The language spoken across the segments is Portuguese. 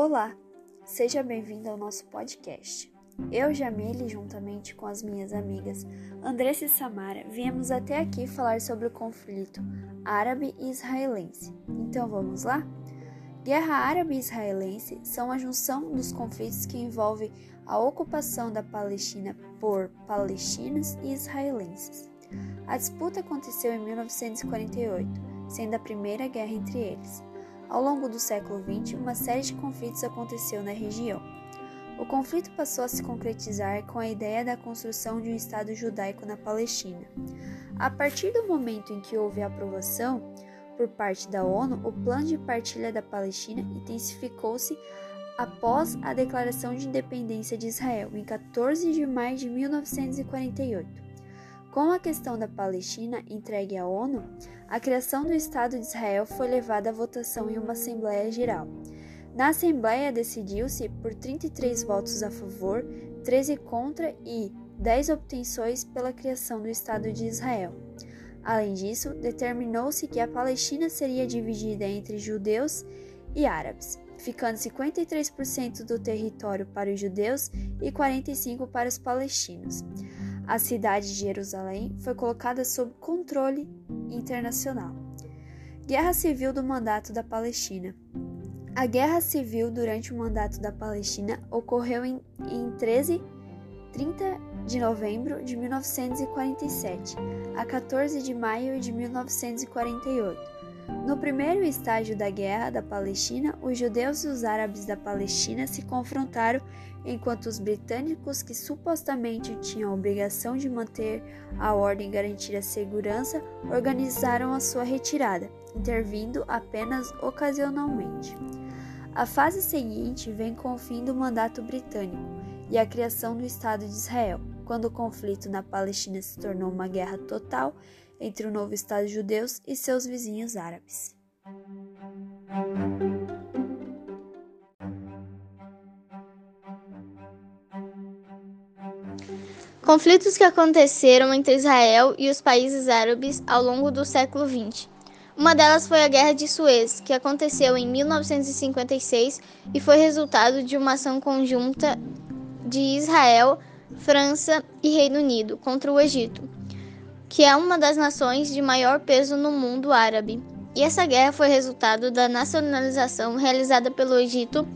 Olá, seja bem-vindo ao nosso podcast. Eu, Jamile, juntamente com as minhas amigas Andressa e Samara, viemos até aqui falar sobre o conflito árabe e israelense. Então vamos lá? Guerra árabe e israelense são a junção dos conflitos que envolvem a ocupação da Palestina por palestinos e israelenses. A disputa aconteceu em 1948, sendo a primeira guerra entre eles. Ao longo do século XX, uma série de conflitos aconteceu na região. O conflito passou a se concretizar com a ideia da construção de um Estado judaico na Palestina. A partir do momento em que houve a aprovação por parte da ONU, o plano de partilha da Palestina intensificou-se após a declaração de independência de Israel em 14 de maio de 1948. Com a questão da Palestina entregue à ONU, a criação do Estado de Israel foi levada à votação em uma Assembleia Geral. Na Assembleia decidiu-se por 33 votos a favor, 13 contra e 10 obtenções pela criação do Estado de Israel. Além disso, determinou-se que a Palestina seria dividida entre judeus e árabes, ficando 53% do território para os judeus e 45% para os palestinos a cidade de Jerusalém foi colocada sob controle internacional. Guerra Civil do Mandato da Palestina. A Guerra Civil durante o mandato da Palestina ocorreu em, em 13, 30 de novembro de 1947 a 14 de maio de 1948 no primeiro estágio da Guerra da Palestina, os judeus e os árabes da Palestina se confrontaram enquanto os britânicos, que supostamente tinham a obrigação de manter a ordem e garantir a segurança, organizaram a sua retirada, intervindo apenas ocasionalmente. A fase seguinte vem com o fim do mandato britânico e a criação do Estado de Israel, quando o conflito na Palestina se tornou uma guerra total entre o novo Estado judeus e seus vizinhos árabes. Conflitos que aconteceram entre Israel e os países árabes ao longo do século XX. Uma delas foi a Guerra de Suez, que aconteceu em 1956 e foi resultado de uma ação conjunta de Israel, França e Reino Unido contra o Egito que é uma das nações de maior peso no mundo árabe. E essa guerra foi resultado da nacionalização realizada pelo Egito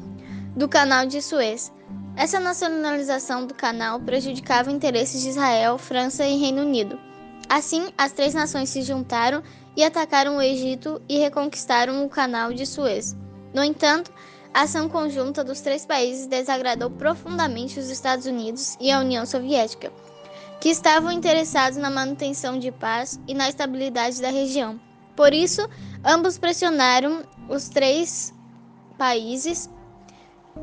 do Canal de Suez. Essa nacionalização do canal prejudicava interesses de Israel, França e Reino Unido. Assim, as três nações se juntaram e atacaram o Egito e reconquistaram o Canal de Suez. No entanto, a ação conjunta dos três países desagradou profundamente os Estados Unidos e a União Soviética que estavam interessados na manutenção de paz e na estabilidade da região. Por isso, ambos pressionaram os três países,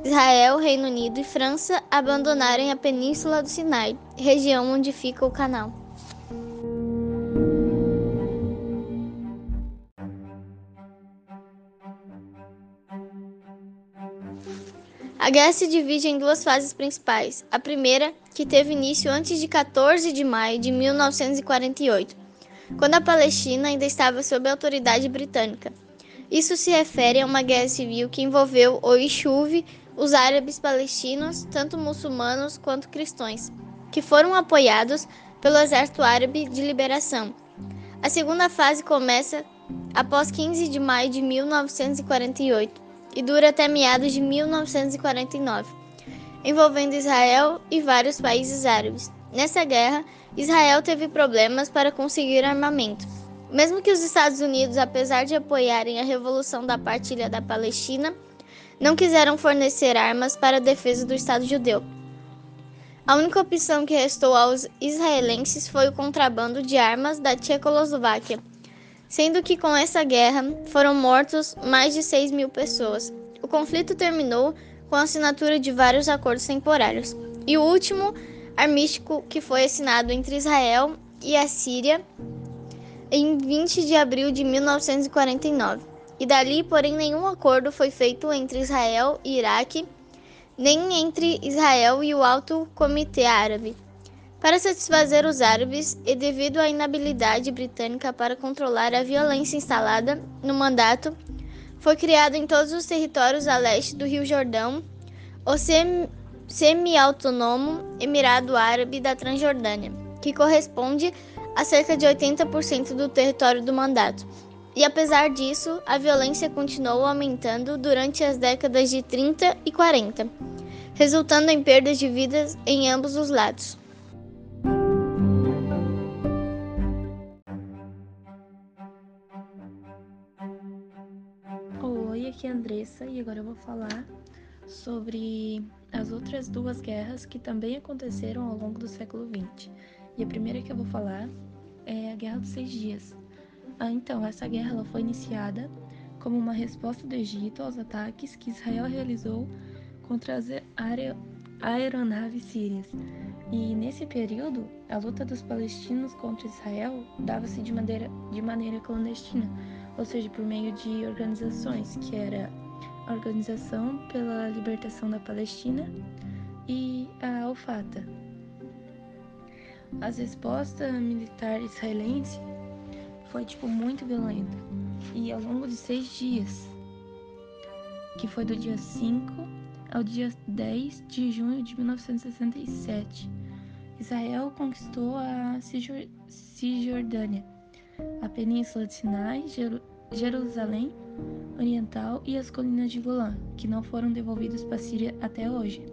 Israel, Reino Unido e França, a abandonarem a Península do Sinai, região onde fica o canal. A guerra se divide em duas fases principais. A primeira, que teve início antes de 14 de maio de 1948, quando a Palestina ainda estava sob a autoridade britânica. Isso se refere a uma guerra civil que envolveu o Ishuv, os árabes palestinos, tanto muçulmanos quanto cristãos, que foram apoiados pelo Exército Árabe de Liberação. A segunda fase começa após 15 de maio de 1948 e dura até meados de 1949, envolvendo Israel e vários países árabes. Nessa guerra, Israel teve problemas para conseguir armamento. Mesmo que os Estados Unidos, apesar de apoiarem a revolução da partilha da Palestina, não quiseram fornecer armas para a defesa do Estado judeu. A única opção que restou aos israelenses foi o contrabando de armas da Tchecoslováquia, sendo que com essa guerra foram mortos mais de 6 mil pessoas. O conflito terminou com a assinatura de vários acordos temporários, e o último armístico que foi assinado entre Israel e a Síria em 20 de abril de 1949. E dali, porém, nenhum acordo foi feito entre Israel e Iraque, nem entre Israel e o Alto Comitê Árabe. Para satisfazer os árabes e devido à inabilidade britânica para controlar a violência instalada no mandato, foi criado em todos os territórios a leste do Rio Jordão, o semi-autônomo Emirado Árabe da Transjordânia, que corresponde a cerca de 80% do território do mandato. E apesar disso, a violência continuou aumentando durante as décadas de 30 e 40, resultando em perdas de vidas em ambos os lados. Aqui é a Andressa e agora eu vou falar sobre as outras duas guerras que também aconteceram ao longo do século XX. E a primeira que eu vou falar é a Guerra dos Seis Dias. Ah, então, essa guerra ela foi iniciada como uma resposta do Egito aos ataques que Israel realizou contra as aeronaves sírias. E nesse período, a luta dos palestinos contra Israel dava-se de maneira, de maneira clandestina, ou seja, por meio de organizações, que era a Organização pela Libertação da Palestina e a Al-Fatah. As respostas militares israelense foi tipo muito violenta e ao longo de seis dias, que foi do dia 5 ao dia 10 de junho de 1967, Israel conquistou a Cisjordânia, a Península de Sinai, Jerusalém Oriental e as colinas de Golã, que não foram devolvidos para a Síria até hoje.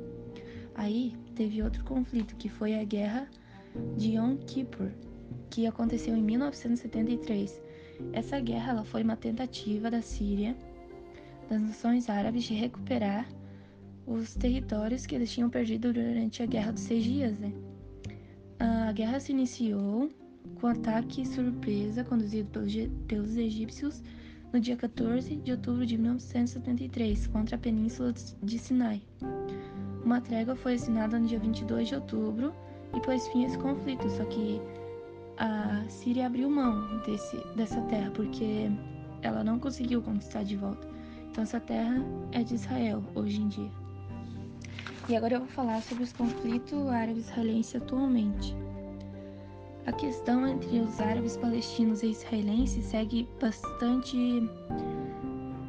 Aí teve outro conflito, que foi a Guerra de Yom Kippur, que aconteceu em 1973. Essa guerra ela foi uma tentativa da Síria, das nações árabes, de recuperar os territórios que eles tinham perdido durante a Guerra dos Seis Dias. Né? A guerra se iniciou com ataque surpresa conduzido pelos, egípcios no dia 14 de outubro de 1973 contra a Península de Sinai. Uma trégua foi assinada no dia 22 de outubro e pôs fim a esse conflito, só que a Síria abriu mão desse, dessa terra porque ela não conseguiu conquistar de volta. Então essa terra é de Israel hoje em dia. E agora eu vou falar sobre os conflitos árabe-israelense atualmente. A questão entre os árabes palestinos e israelenses segue bastante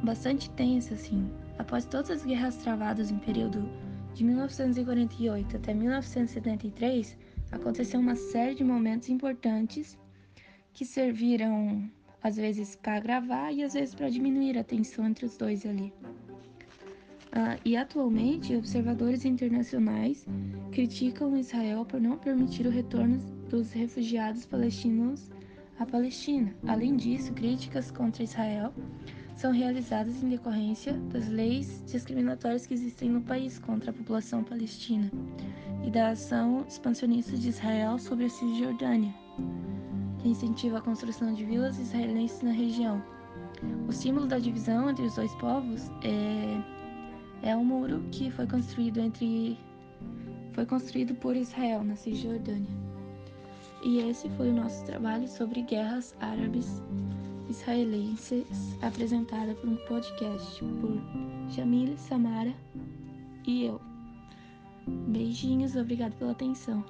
bastante tensa assim. Após todas as guerras travadas em período de 1948 até 1973, aconteceu uma série de momentos importantes que serviram às vezes para agravar e às vezes para diminuir a tensão entre os dois ali. Ah, e atualmente, observadores internacionais criticam Israel por não permitir o retorno dos refugiados palestinos à Palestina. Além disso, críticas contra Israel são realizadas em decorrência das leis discriminatórias que existem no país contra a população palestina e da ação expansionista de Israel sobre a Cisjordânia, que incentiva a construção de vilas israelenses na região. O símbolo da divisão entre os dois povos é, é um muro que foi construído entre foi construído por Israel na Cisjordânia. E esse foi o nosso trabalho sobre guerras árabes israelenses apresentada por um podcast por Jamile, Samara e eu. Beijinhos, obrigado pela atenção.